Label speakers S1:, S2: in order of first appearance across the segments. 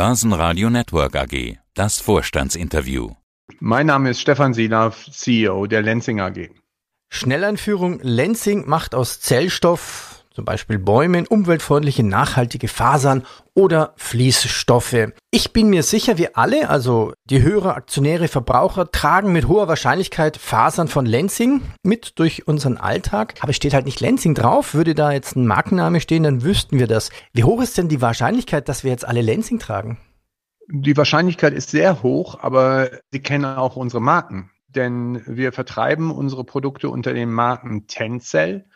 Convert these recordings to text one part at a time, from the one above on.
S1: Börsenradio Network AG. Das Vorstandsinterview.
S2: Mein Name ist Stefan Silav, CEO der Lenzing AG.
S3: Schnelleinführung Lenzing macht aus Zellstoff zum Beispiel Bäumen, umweltfreundliche, nachhaltige Fasern oder Fließstoffe. Ich bin mir sicher, wir alle, also die Hörer, Aktionäre, Verbraucher, tragen mit hoher Wahrscheinlichkeit Fasern von Lenzing mit durch unseren Alltag. Aber steht halt nicht Lenzing drauf. Würde da jetzt ein Markenname stehen, dann wüssten wir das. Wie hoch ist denn die Wahrscheinlichkeit, dass wir jetzt alle Lenzing tragen?
S2: Die Wahrscheinlichkeit ist sehr hoch, aber Sie kennen auch unsere Marken. Denn wir vertreiben unsere Produkte unter den Marken Tencel,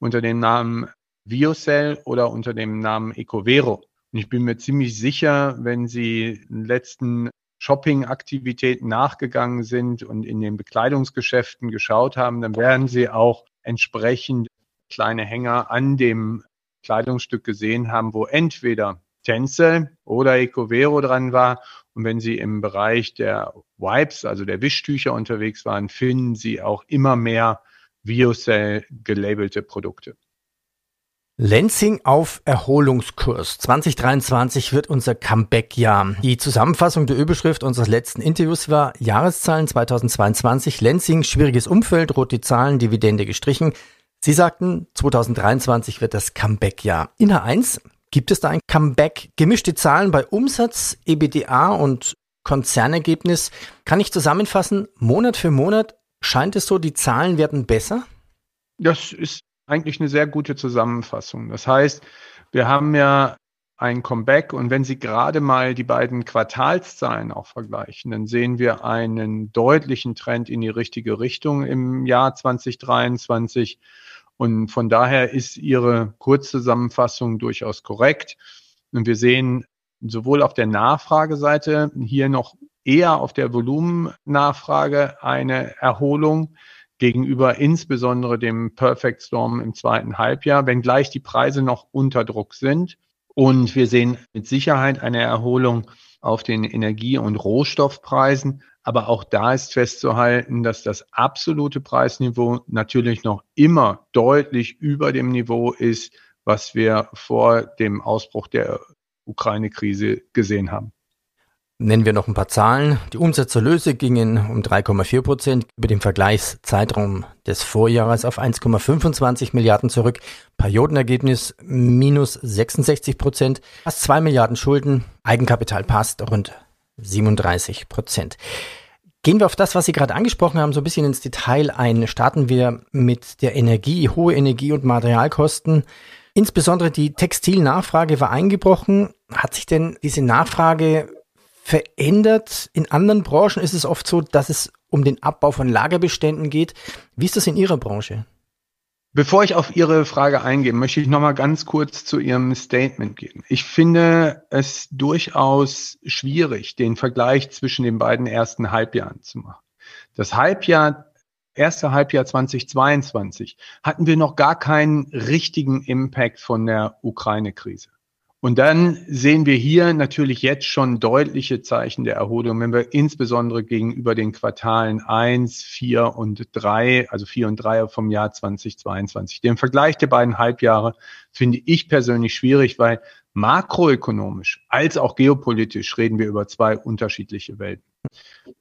S2: unter dem Namen Viocell oder unter dem Namen Ecovero. Und ich bin mir ziemlich sicher, wenn Sie den letzten Shopping-Aktivitäten nachgegangen sind und in den Bekleidungsgeschäften geschaut haben, dann werden Sie auch entsprechend kleine Hänger an dem Kleidungsstück gesehen haben, wo entweder Tencel oder Ecovero dran war. Und wenn Sie im Bereich der Wipes, also der Wischtücher unterwegs waren, finden Sie auch immer mehr Viocell gelabelte Produkte.
S3: Lenzing auf Erholungskurs. 2023 wird unser Comeback-Jahr. Die Zusammenfassung der Überschrift unseres letzten Interviews war Jahreszahlen 2022. Lenzing, schwieriges Umfeld, rote Zahlen, Dividende gestrichen. Sie sagten, 2023 wird das Comeback-Jahr. In H1 gibt es da ein Comeback. Gemischte Zahlen bei Umsatz, EBDA und Konzernergebnis. Kann ich zusammenfassen, Monat für Monat scheint es so, die Zahlen werden besser?
S2: Das ist eigentlich eine sehr gute Zusammenfassung. Das heißt, wir haben ja ein Comeback und wenn Sie gerade mal die beiden Quartalszahlen auch vergleichen, dann sehen wir einen deutlichen Trend in die richtige Richtung im Jahr 2023 und von daher ist Ihre Kurzzusammenfassung durchaus korrekt. Und wir sehen sowohl auf der Nachfrageseite hier noch eher auf der Volumennachfrage eine Erholung gegenüber insbesondere dem Perfect Storm im zweiten Halbjahr, wenngleich die Preise noch unter Druck sind. Und wir sehen mit Sicherheit eine Erholung auf den Energie- und Rohstoffpreisen. Aber auch da ist festzuhalten, dass das absolute Preisniveau natürlich noch immer deutlich über dem Niveau ist, was wir vor dem Ausbruch der Ukraine-Krise gesehen haben.
S3: Nennen wir noch ein paar Zahlen. Die Umsatzerlöse gingen um 3,4 Prozent über den Vergleichszeitraum des Vorjahres auf 1,25 Milliarden zurück. Periodenergebnis minus 66 Prozent. Fast 2 Milliarden Schulden. Eigenkapital passt rund 37 Prozent. Gehen wir auf das, was Sie gerade angesprochen haben, so ein bisschen ins Detail ein. Starten wir mit der Energie, hohe Energie- und Materialkosten. Insbesondere die Textilnachfrage war eingebrochen. Hat sich denn diese Nachfrage verändert. In anderen Branchen ist es oft so, dass es um den Abbau von Lagerbeständen geht. Wie ist das in Ihrer Branche?
S2: Bevor ich auf Ihre Frage eingehe, möchte ich noch mal ganz kurz zu Ihrem Statement gehen. Ich finde es durchaus schwierig, den Vergleich zwischen den beiden ersten Halbjahren zu machen. Das Halbjahr, erste Halbjahr 2022 hatten wir noch gar keinen richtigen Impact von der Ukraine-Krise. Und dann sehen wir hier natürlich jetzt schon deutliche Zeichen der Erholung, wenn wir insbesondere gegenüber den Quartalen eins, vier und drei, also vier und drei vom Jahr 2022. Den Vergleich der beiden Halbjahre finde ich persönlich schwierig, weil makroökonomisch als auch geopolitisch reden wir über zwei unterschiedliche Welten.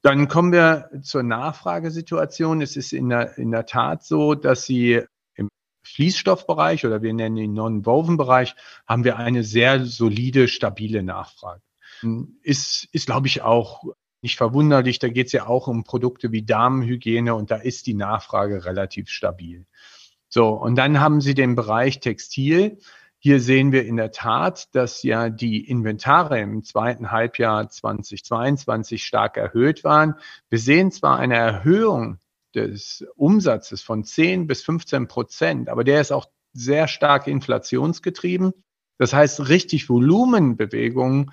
S2: Dann kommen wir zur Nachfragesituation. Es ist in der, in der Tat so, dass Sie Fließstoffbereich oder wir nennen ihn Non-Woven-Bereich, haben wir eine sehr solide, stabile Nachfrage. Ist, ist glaube ich, auch nicht verwunderlich. Da geht es ja auch um Produkte wie Damenhygiene und da ist die Nachfrage relativ stabil. So, und dann haben Sie den Bereich Textil. Hier sehen wir in der Tat, dass ja die Inventare im zweiten Halbjahr 2022 stark erhöht waren. Wir sehen zwar eine Erhöhung des Umsatzes von 10 bis 15 Prozent, aber der ist auch sehr stark inflationsgetrieben. Das heißt, richtig Volumenbewegungen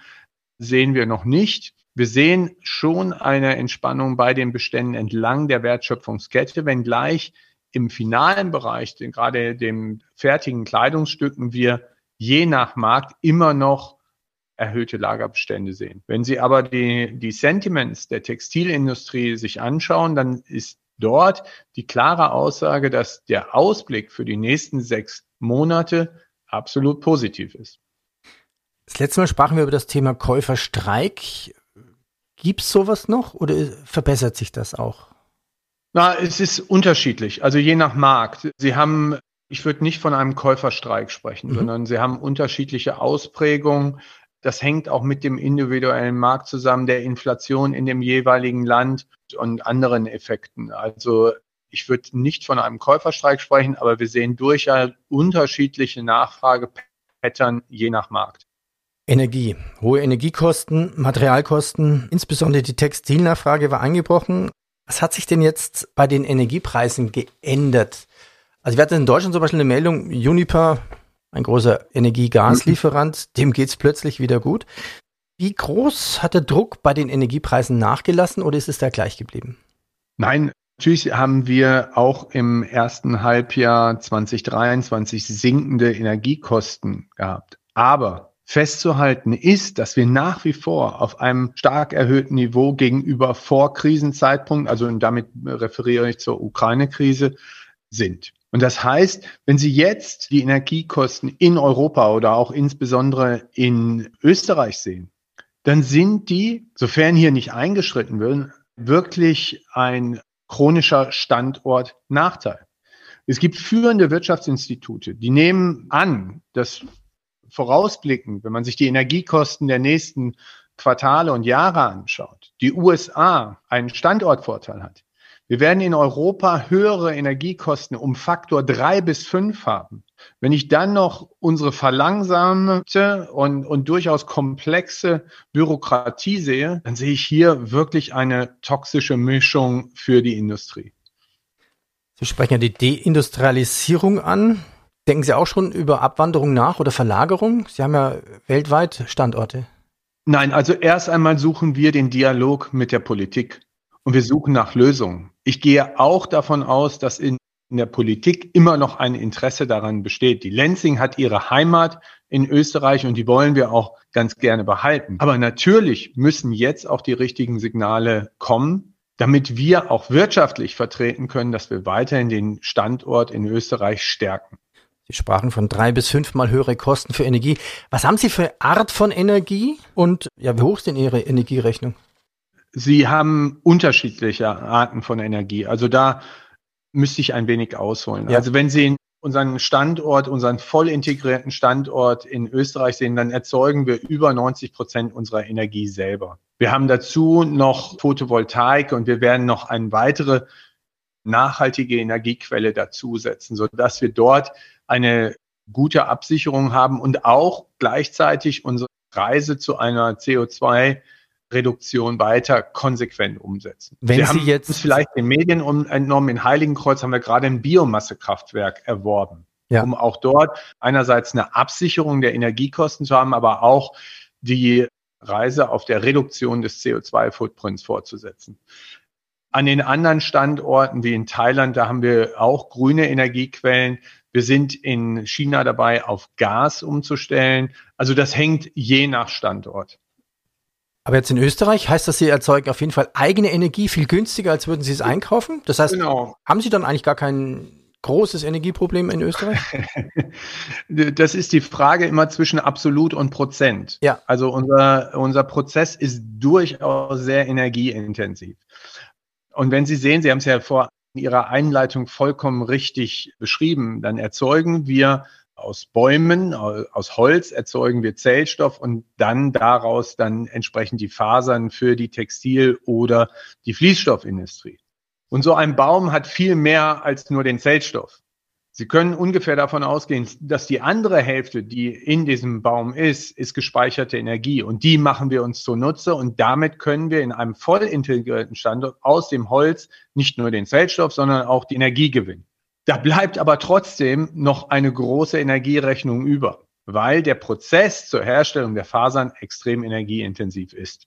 S2: sehen wir noch nicht. Wir sehen schon eine Entspannung bei den Beständen entlang der Wertschöpfungskette, wenngleich im finalen Bereich, den, gerade dem fertigen Kleidungsstücken, wir je nach Markt immer noch erhöhte Lagerbestände sehen. Wenn Sie aber die, die Sentiments der Textilindustrie sich anschauen, dann ist dort die klare Aussage, dass der Ausblick für die nächsten sechs Monate absolut positiv ist.
S3: Das letzte Mal sprachen wir über das Thema Käuferstreik. Gibt es sowas noch oder verbessert sich das auch?
S2: Na, es ist unterschiedlich, also je nach Markt. Sie haben, ich würde nicht von einem Käuferstreik sprechen, mhm. sondern Sie haben unterschiedliche Ausprägungen. Das hängt auch mit dem individuellen Markt zusammen, der Inflation in dem jeweiligen Land und anderen Effekten. Also ich würde nicht von einem Käuferstreik sprechen, aber wir sehen durchaus unterschiedliche Nachfragepattern je nach Markt.
S3: Energie, hohe Energiekosten, Materialkosten, insbesondere die Textilnachfrage war angebrochen. Was hat sich denn jetzt bei den Energiepreisen geändert? Also wir hatten in Deutschland zum Beispiel eine Meldung, Uniper, ein großer Energie-Gaslieferant, dem geht's plötzlich wieder gut. Wie groß hat der Druck bei den Energiepreisen nachgelassen oder ist es da gleich geblieben?
S2: Nein, natürlich haben wir auch im ersten Halbjahr 2023 sinkende Energiekosten gehabt. Aber festzuhalten ist, dass wir nach wie vor auf einem stark erhöhten Niveau gegenüber Vorkrisenzeitpunkt, also damit referiere ich zur Ukraine-Krise, sind. Und das heißt, wenn Sie jetzt die Energiekosten in Europa oder auch insbesondere in Österreich sehen, dann sind die, sofern hier nicht eingeschritten wird, wirklich ein chronischer Standortnachteil. Es gibt führende Wirtschaftsinstitute, die nehmen an, dass vorausblickend, wenn man sich die Energiekosten der nächsten Quartale und Jahre anschaut, die USA einen Standortvorteil hat. Wir werden in Europa höhere Energiekosten um Faktor drei bis fünf haben. Wenn ich dann noch unsere verlangsamte und, und durchaus komplexe Bürokratie sehe, dann sehe ich hier wirklich eine toxische Mischung für die Industrie.
S3: Sie sprechen ja die Deindustrialisierung an. Denken Sie auch schon über Abwanderung nach oder Verlagerung? Sie haben ja weltweit Standorte.
S2: Nein, also erst einmal suchen wir den Dialog mit der Politik und wir suchen nach Lösungen. Ich gehe auch davon aus, dass in, in der Politik immer noch ein Interesse daran besteht. Die Lenzing hat ihre Heimat in Österreich und die wollen wir auch ganz gerne behalten. Aber natürlich müssen jetzt auch die richtigen Signale kommen, damit wir auch wirtschaftlich vertreten können, dass wir weiterhin den Standort in Österreich stärken.
S3: Sie sprachen von drei bis fünfmal höhere Kosten für Energie. Was haben Sie für Art von Energie und ja, wie hoch ist denn Ihre Energierechnung?
S2: Sie haben unterschiedliche Arten von Energie. Also da müsste ich ein wenig ausholen. Ja. Also wenn Sie unseren Standort, unseren voll integrierten Standort in Österreich sehen, dann erzeugen wir über 90 Prozent unserer Energie selber. Wir haben dazu noch Photovoltaik und wir werden noch eine weitere nachhaltige Energiequelle dazusetzen, sodass wir dort eine gute Absicherung haben und auch gleichzeitig unsere Reise zu einer CO2 Reduktion weiter konsequent umsetzen.
S3: Wenn wir Sie haben jetzt
S2: uns vielleicht den Medien entnommen, in Heiligenkreuz haben wir gerade ein Biomassekraftwerk erworben, ja. um auch dort einerseits eine Absicherung der Energiekosten zu haben, aber auch die Reise auf der Reduktion des CO2-Footprints fortzusetzen. An den anderen Standorten wie in Thailand, da haben wir auch grüne Energiequellen. Wir sind in China dabei, auf Gas umzustellen. Also das hängt je nach Standort.
S3: Aber jetzt in Österreich heißt das, Sie erzeugen auf jeden Fall eigene Energie viel günstiger, als würden Sie es einkaufen. Das heißt, genau. haben Sie dann eigentlich gar kein großes Energieproblem in Österreich?
S2: das ist die Frage immer zwischen absolut und Prozent. Ja. Also unser, unser Prozess ist durchaus sehr energieintensiv. Und wenn Sie sehen, Sie haben es ja vor Ihrer Einleitung vollkommen richtig beschrieben, dann erzeugen wir aus Bäumen, aus Holz erzeugen wir Zellstoff und dann daraus dann entsprechend die Fasern für die Textil- oder die Fließstoffindustrie. Und so ein Baum hat viel mehr als nur den Zellstoff. Sie können ungefähr davon ausgehen, dass die andere Hälfte, die in diesem Baum ist, ist gespeicherte Energie. Und die machen wir uns zunutze. Und damit können wir in einem voll integrierten Standort aus dem Holz nicht nur den Zellstoff, sondern auch die Energie gewinnen. Da bleibt aber trotzdem noch eine große Energierechnung über, weil der Prozess zur Herstellung der Fasern extrem energieintensiv ist.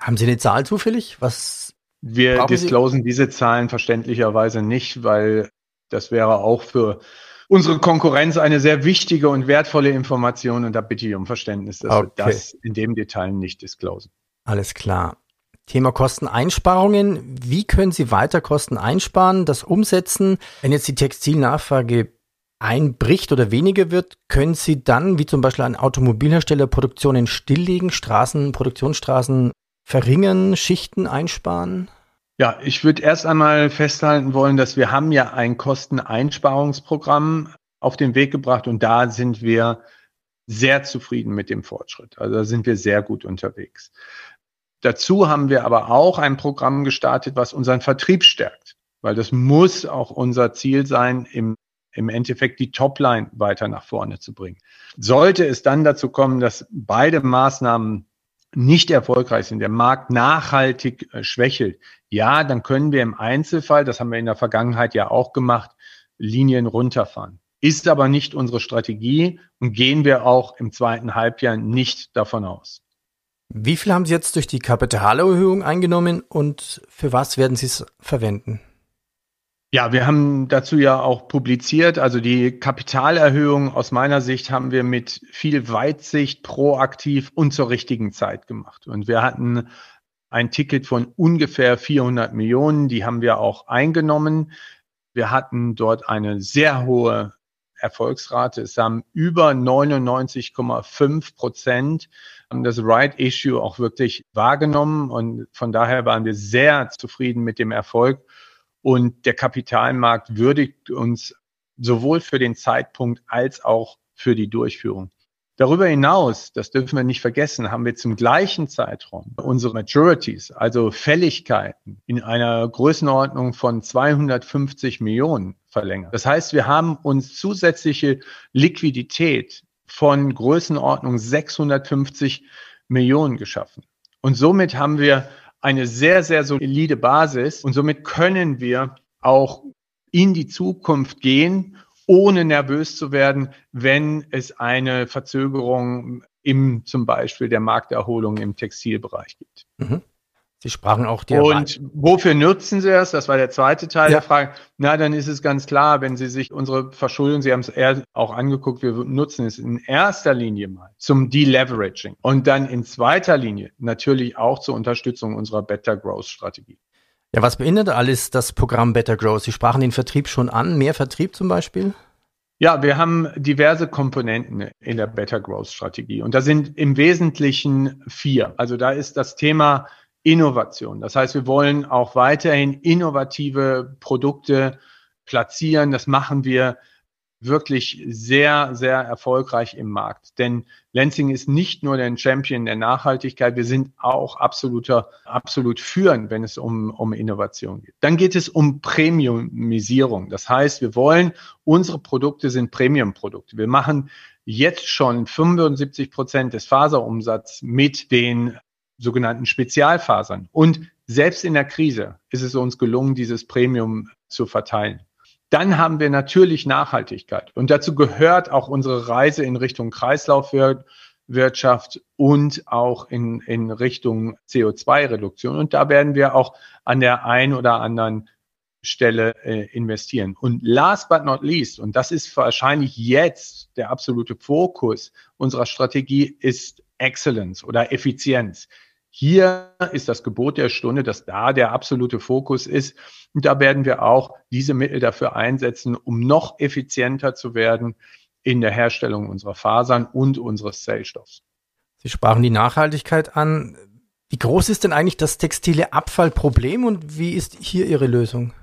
S3: Haben Sie eine Zahl zufällig? Was
S2: wir disclosen Sie? diese Zahlen verständlicherweise nicht, weil das wäre auch für unsere Konkurrenz eine sehr wichtige und wertvolle Information und da bitte ich um Verständnis, dass okay. wir das in dem Detail nicht disclosen.
S3: Alles klar. Thema Kosteneinsparungen. Wie können Sie weiter Kosten einsparen, das umsetzen, wenn jetzt die Textilnachfrage einbricht oder weniger wird, können Sie dann, wie zum Beispiel ein Automobilhersteller, Produktionen stilllegen, Straßen, Produktionsstraßen verringern, Schichten einsparen?
S2: Ja, ich würde erst einmal festhalten wollen, dass wir haben ja ein Kosteneinsparungsprogramm auf den Weg gebracht und da sind wir sehr zufrieden mit dem Fortschritt. Also da sind wir sehr gut unterwegs. Dazu haben wir aber auch ein Programm gestartet, was unseren Vertrieb stärkt, weil das muss auch unser Ziel sein, im, im Endeffekt die Topline weiter nach vorne zu bringen. Sollte es dann dazu kommen, dass beide Maßnahmen nicht erfolgreich sind, der Markt nachhaltig äh, schwächelt, ja, dann können wir im Einzelfall, das haben wir in der Vergangenheit ja auch gemacht, Linien runterfahren. Ist aber nicht unsere Strategie und gehen wir auch im zweiten Halbjahr nicht davon aus.
S3: Wie viel haben Sie jetzt durch die Kapitalerhöhung eingenommen und für was werden Sie es verwenden?
S2: Ja, wir haben dazu ja auch publiziert. Also die Kapitalerhöhung aus meiner Sicht haben wir mit viel Weitsicht, proaktiv und zur richtigen Zeit gemacht. Und wir hatten ein Ticket von ungefähr 400 Millionen. Die haben wir auch eingenommen. Wir hatten dort eine sehr hohe Erfolgsrate. Es haben über 99,5 Prozent das Right Issue auch wirklich wahrgenommen und von daher waren wir sehr zufrieden mit dem Erfolg und der Kapitalmarkt würdigt uns sowohl für den Zeitpunkt als auch für die Durchführung. Darüber hinaus, das dürfen wir nicht vergessen, haben wir zum gleichen Zeitraum unsere Maturities, also Fälligkeiten in einer Größenordnung von 250 Millionen verlängert. Das heißt, wir haben uns zusätzliche Liquidität von Größenordnung 650 Millionen geschaffen. Und somit haben wir eine sehr, sehr solide Basis und somit können wir auch in die Zukunft gehen ohne nervös zu werden, wenn es eine Verzögerung im zum Beispiel der Markterholung im Textilbereich gibt. Mhm.
S3: Sie sprachen auch
S2: die. Und wofür nutzen Sie das? Das war der zweite Teil ja. der Frage. Na, dann ist es ganz klar, wenn Sie sich unsere Verschuldung, Sie haben es eher auch angeguckt, wir nutzen es in erster Linie mal zum Deleveraging und dann in zweiter Linie natürlich auch zur Unterstützung unserer Better Growth Strategie.
S3: Ja, was beinhaltet alles das Programm Better Growth? Sie sprachen den Vertrieb schon an, mehr Vertrieb zum Beispiel?
S2: Ja, wir haben diverse Komponenten in der Better Growth Strategie und da sind im Wesentlichen vier. Also da ist das Thema Innovation. Das heißt, wir wollen auch weiterhin innovative Produkte platzieren. Das machen wir wirklich sehr, sehr erfolgreich im Markt. Denn Lansing ist nicht nur der Champion der Nachhaltigkeit, wir sind auch absoluter, absolut führend, wenn es um, um Innovation geht. Dann geht es um Premiumisierung. Das heißt, wir wollen, unsere Produkte sind Premium-Produkte. Wir machen jetzt schon 75 Prozent des Faserumsatzes mit den sogenannten Spezialfasern. Und selbst in der Krise ist es uns gelungen, dieses Premium zu verteilen. Dann haben wir natürlich Nachhaltigkeit. Und dazu gehört auch unsere Reise in Richtung Kreislaufwirtschaft und auch in, in Richtung CO2-Reduktion. Und da werden wir auch an der einen oder anderen Stelle äh, investieren. Und last but not least, und das ist wahrscheinlich jetzt der absolute Fokus unserer Strategie, ist Excellence oder Effizienz. Hier ist das Gebot der Stunde, dass da der absolute Fokus ist. Und da werden wir auch diese Mittel dafür einsetzen, um noch effizienter zu werden in der Herstellung unserer Fasern und unseres Zellstoffs.
S3: Sie sprachen die Nachhaltigkeit an. Wie groß ist denn eigentlich das textile Abfallproblem und wie ist hier Ihre Lösung?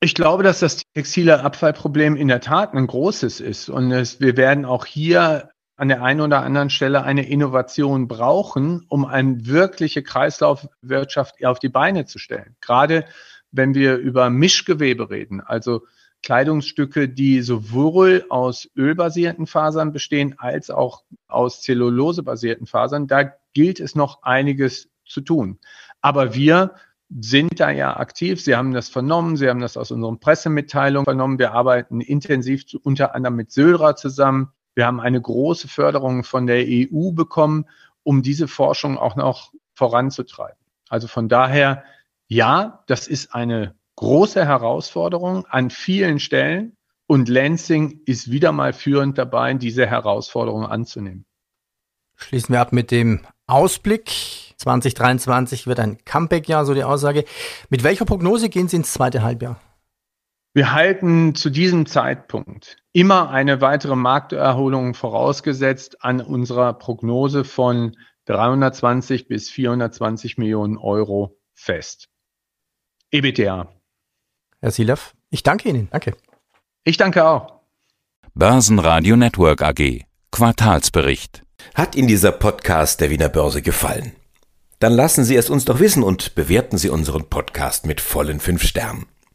S2: Ich glaube, dass das textile Abfallproblem in der Tat ein großes ist. Und es, wir werden auch hier an der einen oder anderen Stelle eine Innovation brauchen, um eine wirkliche Kreislaufwirtschaft auf die Beine zu stellen. Gerade wenn wir über Mischgewebe reden, also Kleidungsstücke, die sowohl aus ölbasierten Fasern bestehen als auch aus zellulosebasierten Fasern, da gilt es noch einiges zu tun. Aber wir sind da ja aktiv. Sie haben das vernommen, Sie haben das aus unseren Pressemitteilungen vernommen. Wir arbeiten intensiv zu, unter anderem mit Sölra zusammen. Wir haben eine große Förderung von der EU bekommen, um diese Forschung auch noch voranzutreiben. Also von daher, ja, das ist eine große Herausforderung an vielen Stellen und Lansing ist wieder mal führend dabei, diese Herausforderung anzunehmen.
S3: Schließen wir ab mit dem Ausblick. 2023 wird ein Comeback-Jahr, so die Aussage. Mit welcher Prognose gehen Sie ins zweite Halbjahr?
S2: Wir halten zu diesem Zeitpunkt immer eine weitere Markterholung vorausgesetzt an unserer Prognose von 320 bis 420 Millionen Euro fest. EBTA.
S3: Herr Silaf, ich danke Ihnen. Danke.
S2: Ich danke auch.
S1: Börsenradio Network AG. Quartalsbericht.
S4: Hat Ihnen dieser Podcast der Wiener Börse gefallen? Dann lassen Sie es uns doch wissen und bewerten Sie unseren Podcast mit vollen fünf Sternen.